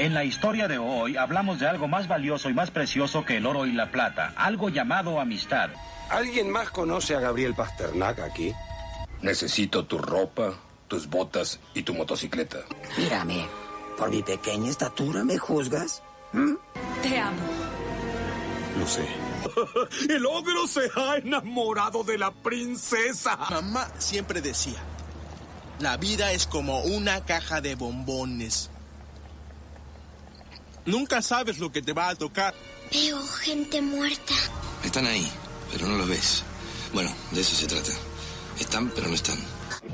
En la historia de hoy hablamos de algo más valioso y más precioso que el oro y la plata, algo llamado amistad. ¿Alguien más conoce a Gabriel Pasternak aquí? Necesito tu ropa, tus botas y tu motocicleta. Mírame, por mi pequeña estatura me juzgas. ¿Mm? Te amo. Lo sé. El ogro se ha enamorado de la princesa. Mamá siempre decía, la vida es como una caja de bombones. Nunca sabes lo que te va a tocar. Veo gente muerta. Están ahí, pero no los ves. Bueno, de eso se trata. Están, pero no están.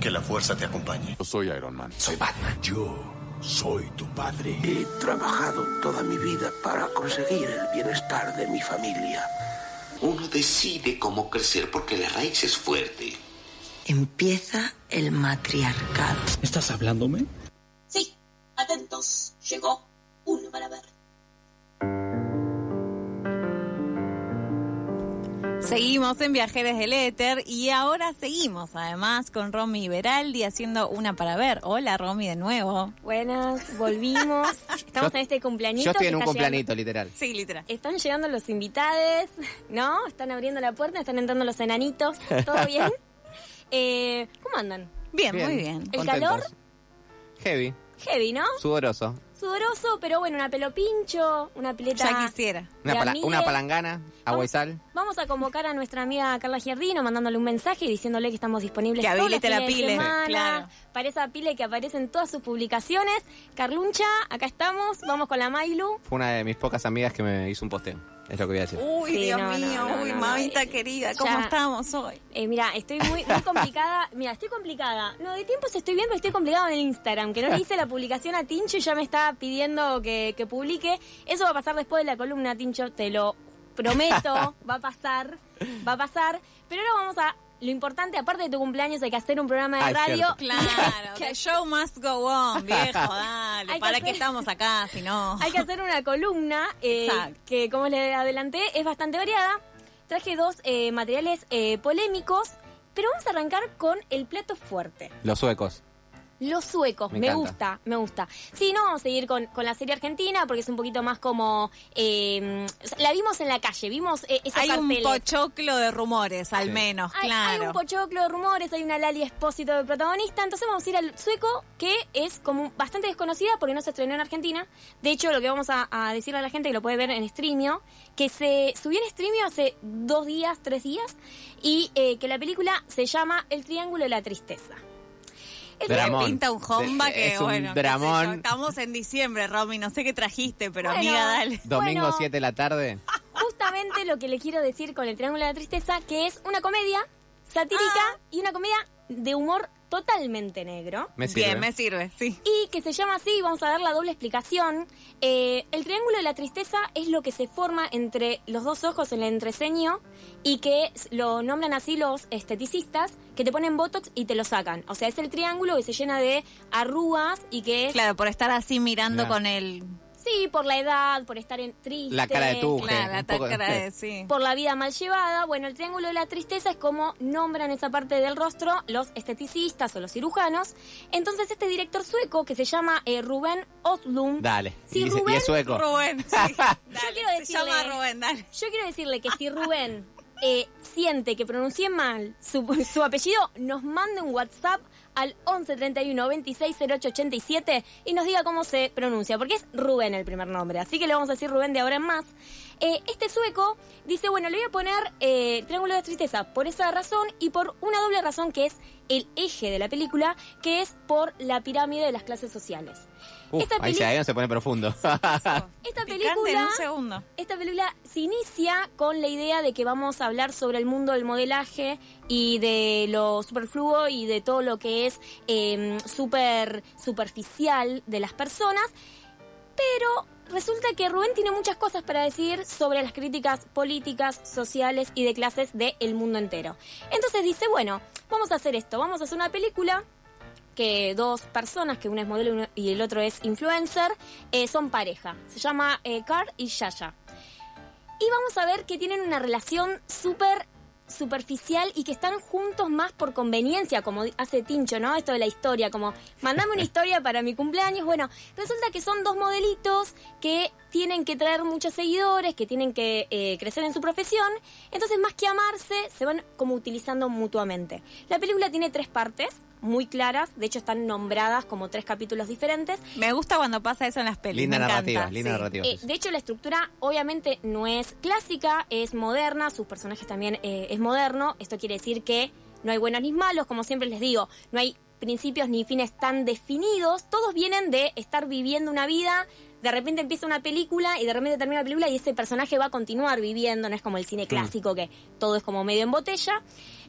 Que la fuerza te acompañe. Yo soy Iron Man. Soy Batman. Yo soy tu padre. He trabajado toda mi vida para conseguir el bienestar de mi familia. Uno decide cómo crecer porque la raíz es fuerte. Empieza el matriarcado. ¿Estás hablándome? Sí, atentos. Llegó Seguimos en Viajeres del Éter y ahora seguimos además con Romy Beraldi haciendo una para ver. Hola Romy de nuevo. Buenas, volvimos. Estamos Yo- en este cumpleañito. Yo estoy en un cumpleañito, literal. Sí, literal. Están llegando los invitados, ¿no? Están abriendo la puerta, están entrando los enanitos. ¿Todo bien? Eh, ¿Cómo andan? Bien, muy bien. ¿El contentos. calor? Heavy, Heavy, ¿no? sudoroso. Sudoroso, pero bueno, una pelo pincho, una pileta. Ya quisiera. Una, pala- una palangana, agua y sal. Vamos a convocar a nuestra amiga Carla Giardino, mandándole un mensaje y diciéndole que estamos disponibles Que todos los habilite la fines de pile, semana, claro. Para esa pile que aparece en todas sus publicaciones. Carluncha, acá estamos, vamos con la Mailu. Fue una de mis pocas amigas que me hizo un posteo. Es lo que voy a decir. Uy, Sí, Dios no, mío, no, uy, no, no, mamita querida, ya- ¿cómo estamos hoy? Eh, mira, estoy muy, muy complicada. Mira, estoy complicada. No, de tiempos estoy bien, pero estoy complicada en el Instagram. Que no le hice la publicación a Tincho y ya me está pidiendo que, que publique. Eso va a pasar después de la columna, Tincho, te lo prometo. va a pasar, va a pasar. Pero ahora vamos a. Lo importante, aparte de tu cumpleaños, hay que hacer un programa de Ah, radio. cierto. Claro, the show must go on, viejo, dale. Hay que ¿Para qué estamos acá si no? Hay que hacer una columna eh, Exacto. que, como les adelanté, es bastante variada. Traje dos eh, materiales eh, polémicos, pero vamos a arrancar con el plato fuerte. Los suecos. Los suecos, Me gusta, me gusta. Sí, no vamos a seguir con, con la serie argentina porque es un poquito más como... eh, la vimos en la calle, vimos eh, esos Hay un pochoclo de rumores, al Sí. menos, Hay, claro. hay un pochoclo de rumores, hay una Lali Espósito de protagonista, entonces vamos a ir al sueco, que es como bastante desconocida porque no se estrenó en Argentina. De hecho, lo que vamos a, a decirle a la gente, que lo puede ver en Streamio, que se subió en Streamio hace dos días, tres días, y eh, que la película se llama El Triángulo de la Tristeza. El Dramón. Pinta un homba que, es un bueno, dramón. Estamos en diciembre, Romy, no sé qué trajiste, pero Bueno, amiga, dale. Domingo Bueno. 7 de la tarde. justamente lo que le quiero decir con el Triángulo de la Tristeza, que es una comedia satírica y una comedia de humor totalmente negro. Me sirve. Bien, me sirve, sí. Y que se llama así, vamos a dar la doble explicación. Eh, el triángulo de la tristeza es lo que se forma entre los dos ojos en el entreceño y que lo nombran así los esteticistas, que te ponen botox y te lo sacan. O sea, es el triángulo que se llena de arrugas y que es... Claro, por estar así mirando Claro. con el... Sí, por la edad, por estar en triste. La cara de tu Claro, la poco- cara de... Sí. por la vida mal llevada. Bueno, el triángulo de la tristeza es como nombran esa parte del rostro los esteticistas o los cirujanos. Entonces este director sueco que se llama eh, Rubén Oslund. Dale. Sí, y, y Rubén. es sueco. Rubén, sí. Dale, quiero se decirle- llama Rubén, dale. Yo quiero decirle que si Rubén eh, siente que pronuncié mal su, apellido, nos mande un WhatsApp al 11 31 26 08 87 y nos diga cómo se pronuncia, porque es Rubén el primer nombre, así que le vamos a decir Rubén de ahora en más. Eh, este sueco dice, bueno, le voy a poner eh, Triángulo de Tristeza por esa razón y por una doble razón que es el eje de la película, que es por la pirámide de las clases sociales. Uf, Esta ahí, se, se pone profundo. Esta Picante en película... un segundo. Esta película se inicia con la idea de que vamos a hablar sobre el mundo del modelaje y de lo superfluo y de todo lo que es eh, super superficial de las personas, pero resulta que Rubén tiene muchas cosas para decir sobre las críticas políticas, sociales y de clases del mundo entero. Entonces dice, bueno, vamos a hacer esto, vamos a hacer una película que dos personas, que una es modelo y el otro es influencer, eh, son pareja. Se llama eh, Car y Yaya. Y vamos a ver que tienen una relación súper superficial y que están juntos más por conveniencia, como hace Tincho, ¿no? Esto de la historia, como, mandame una historia para mi cumpleaños. Bueno, resulta que son dos modelitos que tienen que traer muchos seguidores, que tienen que eh, crecer en su profesión. Entonces, más que amarse, se van como utilizando mutuamente. La película tiene tres partes muy claras, de hecho están nombradas como tres capítulos diferentes. Me gusta cuando pasa eso en las pelis. Linda me narrativa, encanta. linda sí. narrativa. Eh, de hecho, la estructura obviamente no es clásica, es moderna, sus personajes también eh, es moderno. Esto quiere decir que no hay buenos ni malos, como siempre les digo, no hay principios ni fines tan definidos. Todos vienen de estar viviendo una vida. De repente empieza una película y de repente termina la película y ese personaje va a continuar viviendo, no es como el cine clásico que todo es como medio en botella.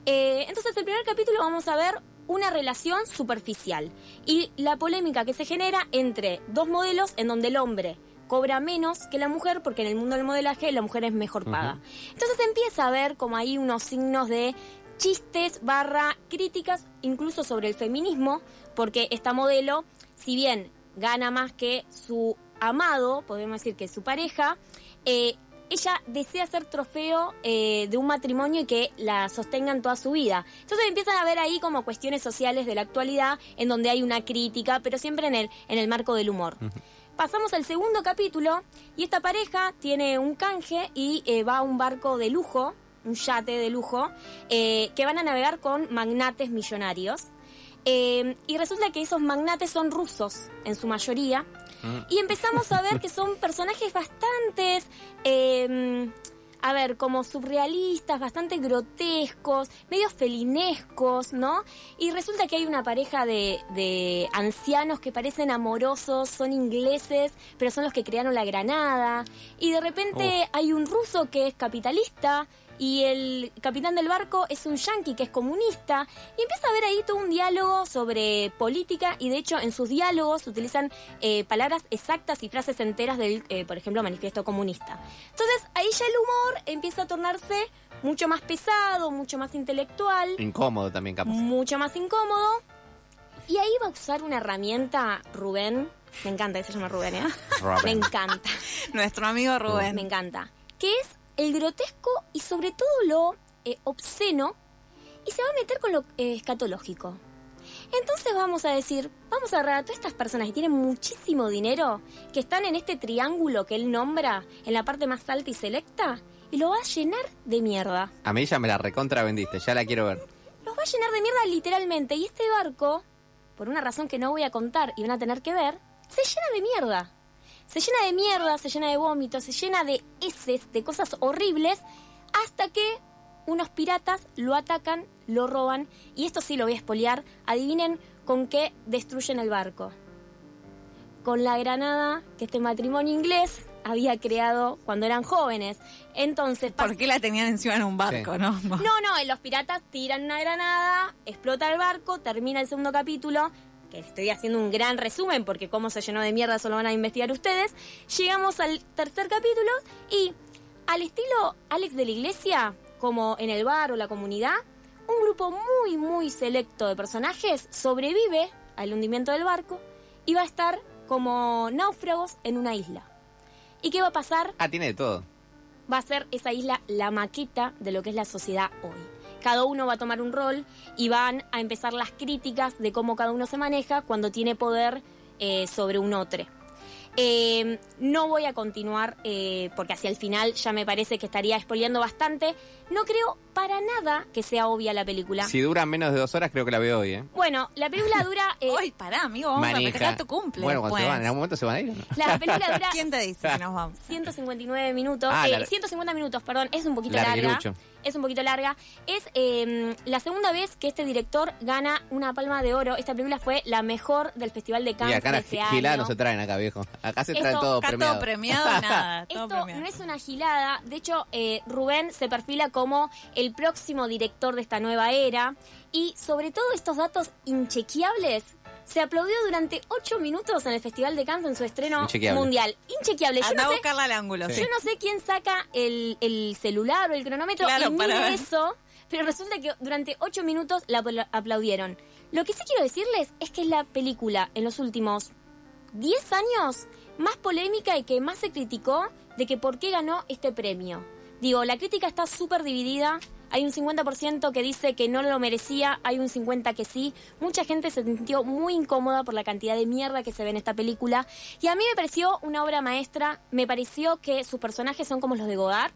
Eh, entonces, el primer capítulo vamos a ver una relación superficial y la polémica que se genera entre dos modelos en donde el hombre cobra menos que la mujer porque en el mundo del modelaje la mujer es mejor paga. Entonces empieza a ver como ahí unos signos de chistes barra críticas incluso sobre el feminismo porque esta modelo, si bien gana más que su amado, podemos decir que su pareja, eh, ella desea ser trofeo eh, de un matrimonio y que la sostengan toda su vida. Entonces empiezan a ver ahí como cuestiones sociales de la actualidad en donde hay una crítica, pero siempre en el, en el marco del humor. Pasamos al segundo capítulo y esta pareja tiene un canje y eh, va a un barco de lujo, un yate de lujo, eh, que van a navegar con magnates millonarios. Y resulta que esos magnates son rusos en su mayoría. Y empezamos a ver que son personajes bastantes, eh, a ver, como surrealistas, bastante grotescos, medios felinescos, ¿no? Y resulta que hay una pareja de, de ancianos que parecen amorosos, son ingleses, pero son los que crearon la Granada. Y de repente hay un ruso que es capitalista y el capitán del barco es un yanqui que es comunista y empieza a haber ahí todo un diálogo sobre política y de hecho en sus diálogos utilizan eh, palabras exactas y frases enteras del, eh, por ejemplo, manifiesto comunista. Entonces ahí ya el humor empieza a tornarse mucho más pesado, mucho más intelectual, Incómodo también, capaz. mucho más incómodo y ahí va a usar una herramienta Rubén, me encanta que se llama Rubén, ¿eh? Rubén. Me encanta. Nuestro amigo Rubén. Me encanta. Que es el grotesco y sobre todo lo eh, obsceno y se va a meter con lo eh, escatológico. Entonces vamos a decir, vamos a agarrar a todas estas personas que tienen muchísimo dinero, que están en este triángulo que él nombra, en la parte más alta y selecta, y lo va a llenar de mierda. A mí ya me la recontra vendiste, ya la quiero ver. Los va a llenar de mierda literalmente, y este barco, por una razón que no voy a contar y van a tener que ver, se llena de mierda. Se llena de mierda, se llena de vómitos, se llena de heces, de cosas horribles, hasta que unos piratas lo atacan, lo roban, y esto sí lo voy a espolear. Adivinen con qué destruyen el barco. Con la granada que este matrimonio inglés había creado cuando eran jóvenes. Entonces, ¿Por qué la tenían encima en un barco, Sí. no? no, no, los piratas tiran una granada, explota el barco, termina el segundo capítulo, que estoy haciendo un gran resumen porque cómo se llenó de mierda eso lo van a investigar ustedes. Llegamos al tercer capítulo y al estilo Alex de la Iglesia, como en el bar o la comunidad, un grupo muy, muy selecto de personajes sobrevive al hundimiento del barco y va a estar como náufragos en una isla. ¿Y qué va a pasar? Ah, tiene de todo. va a ser esa isla la maqueta de lo que es la sociedad hoy. Cada uno va a tomar un rol y van a empezar las críticas de cómo cada uno se maneja cuando tiene poder eh, sobre un otro. Eh, no voy a continuar eh, porque hacia el final ya me parece que estaría spoileando bastante. No creo para nada que sea obvia la película. Si dura menos de dos horas, creo que la veo hoy, ¿eh? Bueno, la película dura... eh, Uy, pará, amigo, vamos a Manija. festejar tu cumple. Bueno, cuando se van, en algún momento se van a ir. ¿o no? la película dura ¿Quién te dice que nos vamos? 159 minutos, Ah, eh, 150 minutos, perdón, es un poquito larga. Larguirucho. Es un poquito larga. Es eh, la segunda vez que este director gana una palma de oro. Esta película fue la mejor del Festival de Y Cannes acá de las este giladas año. no se traen acá, viejo. Acá se Esto- traen todo Acá premiado. todo premiado, nada. todo Esto premiado. no es una gilada. De hecho, eh, Rubén se perfila como el próximo director de esta nueva era. Y sobre todo estos datos inchequeables. Se aplaudió durante ocho minutos en el Festival de Cannes en su estreno Inchequeable. mundial. Inchequeable. Yo Anda no sé buscarla al ángulo. Sí. Yo no sé quién saca el, el celular o el cronómetro Claro, y para mide eso, pero resulta que durante ocho minutos la apla- aplaudieron. Lo que sí quiero decirles es que es la película en los últimos 10 años más polémica y que más se criticó de que por qué ganó este premio. Digo, la crítica está súper dividida Hay un 50% que dice que no lo merecía, hay un 50% que sí. Mucha gente se sintió muy incómoda por la cantidad de mierda que se ve en esta película. Y a mí me pareció una obra maestra, me pareció que sus personajes son como los de Godard.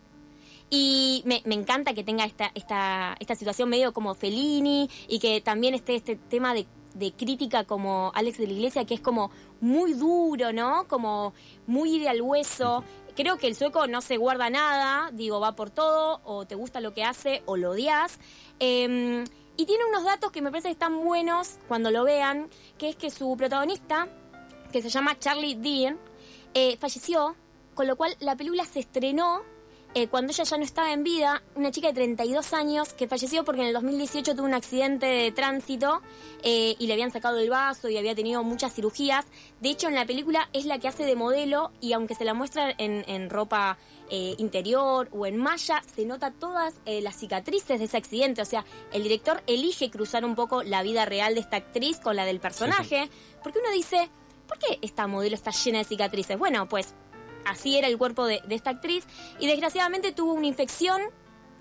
Y me, encanta que tenga esta, esta, esta situación medio como Fellini y que también esté este tema de, de crítica como Alex de la Iglesia, que es como muy duro, ¿no? Como muy de al hueso. Creo que el sueco no se guarda nada, digo, va por todo, o te gusta lo que hace, o lo odias. Eh, y tiene unos datos que me parece que están buenos cuando lo vean, que es que su protagonista, que se llama Charlie Dean, eh, falleció, con lo cual la película se estrenó eh, cuando ella ya no estaba en vida, una chica de 32 años que falleció porque en el 2018 tuvo un accidente de tránsito eh, y le habían sacado el vaso y había tenido muchas cirugías. De hecho, en la película es la que hace de modelo y aunque se la muestra en, en ropa eh, interior o en malla, se nota todas las cicatrices de ese accidente. O sea, el director elige cruzar un poco la vida real de esta actriz con la del personaje, porque uno dice, ¿por qué esta modelo está llena de cicatrices? Bueno, pues así era el cuerpo de, esta actriz. Y desgraciadamente tuvo una infección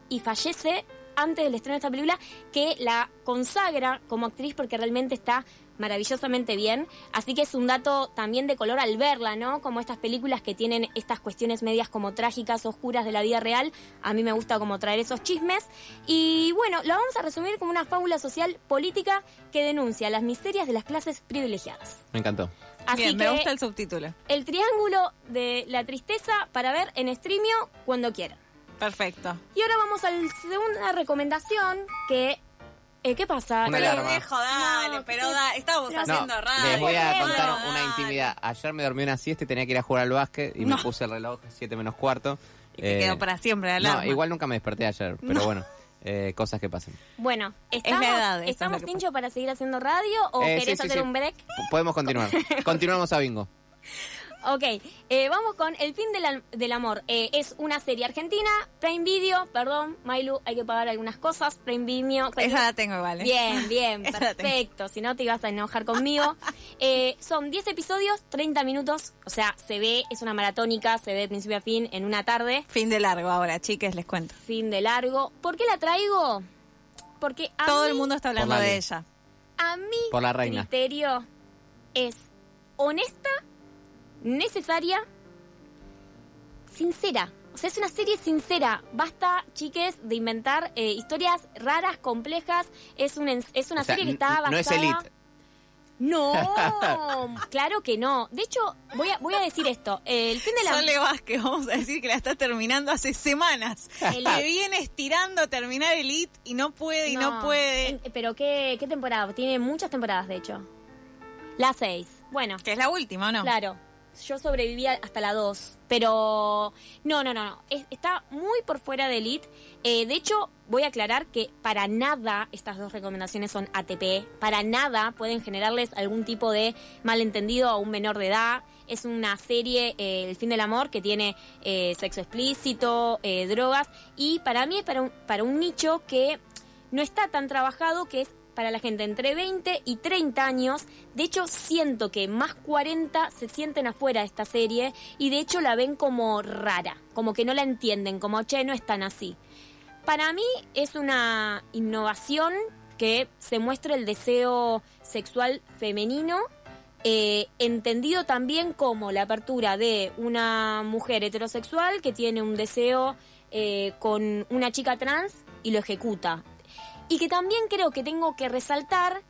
y fallece antes del estreno de esta película que la consagra como actriz porque realmente está maravillosamente bien. Así que es un dato también de color al verla, ¿no? Como estas películas que tienen estas cuestiones medias como trágicas, oscuras de la vida real. A mí me gusta como traer esos chismes. Y bueno, lo vamos a resumir como una fábula social política que denuncia las miserias de las clases privilegiadas. Me encantó. Así Bien, que me gusta el subtítulo. el triángulo de la tristeza para ver en streamio cuando quieran. Perfecto. Y ahora vamos a la segunda recomendación que... eh, ¿Qué pasa? Una Eh, alarma. Dejo, dale, No, pero da, estamos No, haciendo No, radio. les voy a contar dale. una intimidad. Ayer me dormí una siesta y tenía que ir a jugar al básquet y me puse el reloj 7 menos cuarto. Y te quedó para siempre la alarma. No, igual nunca me desperté ayer, pero bueno, eh, cosas que pasan. Bueno, ¿estamos, edad, es ¿estamos que Tincho, para seguir haciendo radio o Eh, querés sí, hacer sí. un break? Podemos continuar. Continuamos a bingo. Ok, eh, vamos con El fin del, del amor. Eh, es una serie argentina, Prime Video, perdón, Mailu, hay que pagar algunas cosas, Prime Video. Prime- Esa la tengo igual. ¿eh? Bien, bien, perfecto. Si no, te ibas a enojar conmigo. Eh, son 10 episodios, 30 minutos. O sea, se ve, es una maratónica, se ve de principio a fin en una tarde. Fin de largo ahora, chiques, les cuento. Fin de largo. ¿Por qué la traigo? Porque a Todo mí- el mundo está hablando de ella. A mi Por la reina. criterio es honesta, necesaria, sincera. O sea, es una serie sincera. Basta, chiques, de inventar eh, historias raras, complejas. Es, un, es una O sea, serie que está basada... no es elite. No, claro que no. De hecho, voy a, voy a decir esto. El fin de la... Sole Vázquez, vamos a decir que la está terminando hace semanas. El- Le viene estirando terminar el IT y no puede y no, puede. En- Pero ¿qué, ¿qué temporada? Tiene muchas temporadas, de hecho. La 6. Bueno. Que es la última, ¿o no? Claro. Yo sobreviví a- hasta la 2. Pero no, no, no, no. Es- está muy por fuera de Elite. Eh, de hecho, voy a aclarar que para nada estas dos recomendaciones son ATP. Para nada pueden generarles algún tipo de malentendido a un menor de edad. Es una serie, eh, El fin del amor, que tiene eh, sexo explícito, eh, drogas. Y para mí es para un, para un nicho que no está tan trabajado, que es para la gente entre 20 y 30 años. De hecho, siento que más 40 se sienten afuera de esta serie y de hecho la ven como rara, como que no la entienden, como, che, no es tan así. Para mí es una innovación que se muestra el deseo sexual femenino, eh, entendido también como la apertura de una mujer heterosexual que tiene un deseo eh, con una chica trans y lo ejecuta. Y que también creo que tengo que resaltar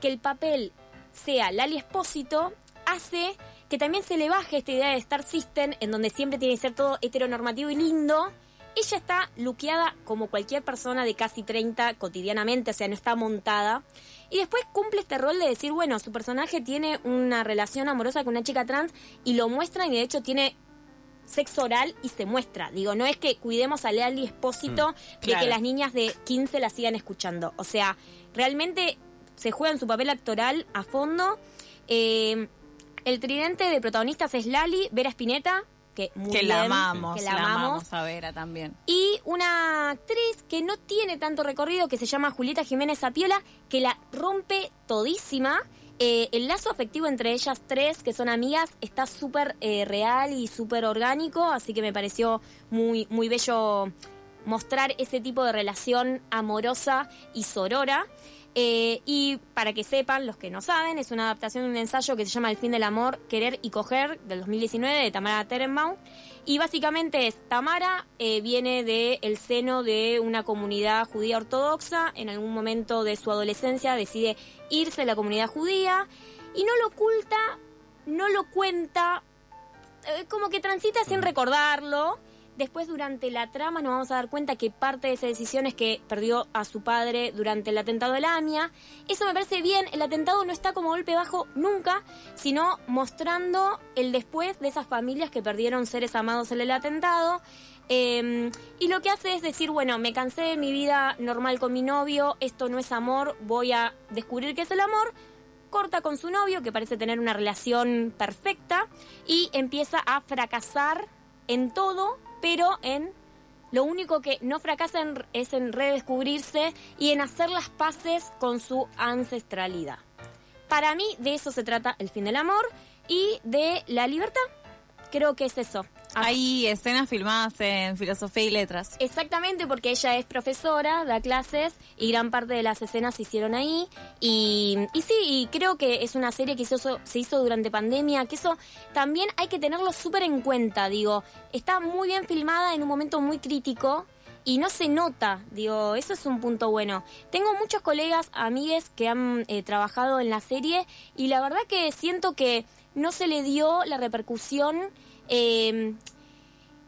que el papel sea Lali Espósito hace que también se le baje esta idea de Star System, en donde siempre tiene que ser todo heteronormativo y lindo. Ella está luqueada como cualquier persona de casi 30 cotidianamente, o sea, no está montada. Y después cumple este rol de decir, bueno, su personaje tiene una relación amorosa con una chica trans y lo muestra y de hecho tiene sexo oral y se muestra. Digo, no es que cuidemos a Lali Espósito Mm, de claro. que las niñas de 15 la sigan escuchando. O sea, realmente se juega en su papel actoral a fondo. Eh, el tridente de protagonistas es Lali, Vera Spinetta, que muy que la amamos, que la, la amamos. amamos a Vera también. Y una actriz que no tiene tanto recorrido, que se llama Julieta Jiménez Zapiola, que la rompe todísima. Eh, el lazo afectivo entre ellas tres, que son amigas, está súper eh, real y súper orgánico, así que me pareció muy, muy bello mostrar ese tipo de relación amorosa y sorora. Eh, y para que sepan, los que no saben, es una adaptación de un ensayo que se llama El fin del amor, querer y coger, del 2019, de Tamara Terenbaum. Y básicamente es, Tamara eh, viene del seno de una comunidad judía ortodoxa, en algún momento de su adolescencia decide irse a la comunidad judía y no lo oculta, no lo cuenta, eh, como que transita sin recordarlo. Después, durante la trama, nos vamos a dar cuenta que parte de esa decisión es que perdió a su padre durante el atentado de la AMIA. Eso me parece bien. El atentado no está como golpe bajo nunca, sino mostrando el después de esas familias que perdieron seres amados en el atentado. Eh, y lo que hace es decir, bueno, me cansé de mi vida normal con mi novio, esto no es amor, voy a descubrir qué es el amor corta con su novio, que parece tener una relación perfecta, y empieza a fracasar en todo, pero en lo único que no fracasa es en redescubrirse y en hacer las paces con su ancestralidad. Para mí de eso se trata el fin del amor y de la libertad. Creo que es eso. Hay escenas filmadas en filosofía y letras. Exactamente, porque ella es profesora, da clases y gran parte de las escenas se hicieron ahí. Y, y sí, y creo que es una serie que hizo- se hizo durante pandemia, que eso también hay que tenerlo súper en cuenta, digo. Está muy bien filmada en un momento muy crítico y no se nota, digo, eso es un punto bueno. Tengo muchos colegas, amigues que han eh, trabajado en la serie y la verdad que siento que no se le dio la repercusión. Eh,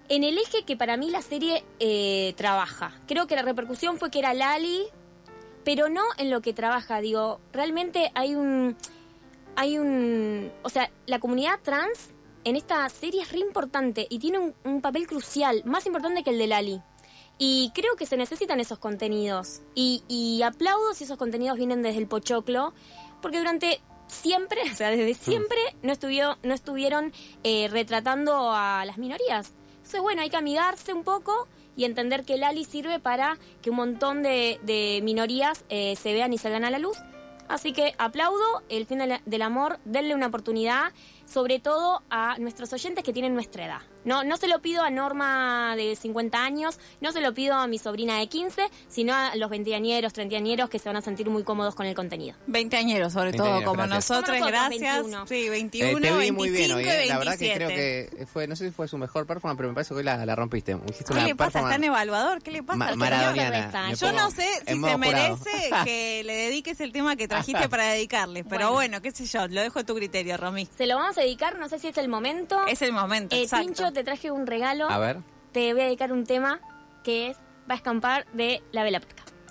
en el eje que para mí la serie eh, trabaja. Creo que la repercusión fue que era Lali, pero no en lo que trabaja. Digo, realmente hay un. Hay un. O sea, la comunidad trans en esta serie es re importante y tiene un, papel crucial, más importante que el de Lali. Y creo que se necesitan esos contenidos. Y aplaudo si esos contenidos vienen desde el pochoclo, porque durante siempre, o sea, desde siempre no, estuvió, no estuvieron eh, retratando a las minorías. Entonces, bueno, hay que amigarse un poco y entender que Lali sirve para que un montón de, de minorías eh, se vean y salgan a la luz. Así que aplaudo el fin del, del amor, denle una oportunidad, sobre todo a nuestros oyentes que tienen nuestra edad. No, no se lo pido a Norma de 50 años, no se lo pido a mi sobrina de 15, sino a los veinteañeros, treintañeros que se van a sentir muy cómodos con el contenido. Veinteañeros, sobre todo, como gracias. nosotros, Como nosotros, gracias. 21. Sí, Eh, 21, te vi 25 muy bien hoy, y eh. La verdad que 27. creo que fue, no sé si fue su mejor performance, pero me parece que hoy la, la rompiste. Hiciste ¿Qué le pasa? ¿Está en evaluador? ¿Qué le pasa? ma- maradoniana. Yo no sé si se jurado. merece que le dediques el tema que trajiste para dedicarle, pero bueno. qué sé yo, lo dejo a tu criterio, Romy. Se lo vamos a dedicar, no sé si es el momento. Es el momento, Eh, exacto. Tincho, te traje un regalo. A ver. Te voy a dedicar un tema que es Va a escampar de la Vela Puerca.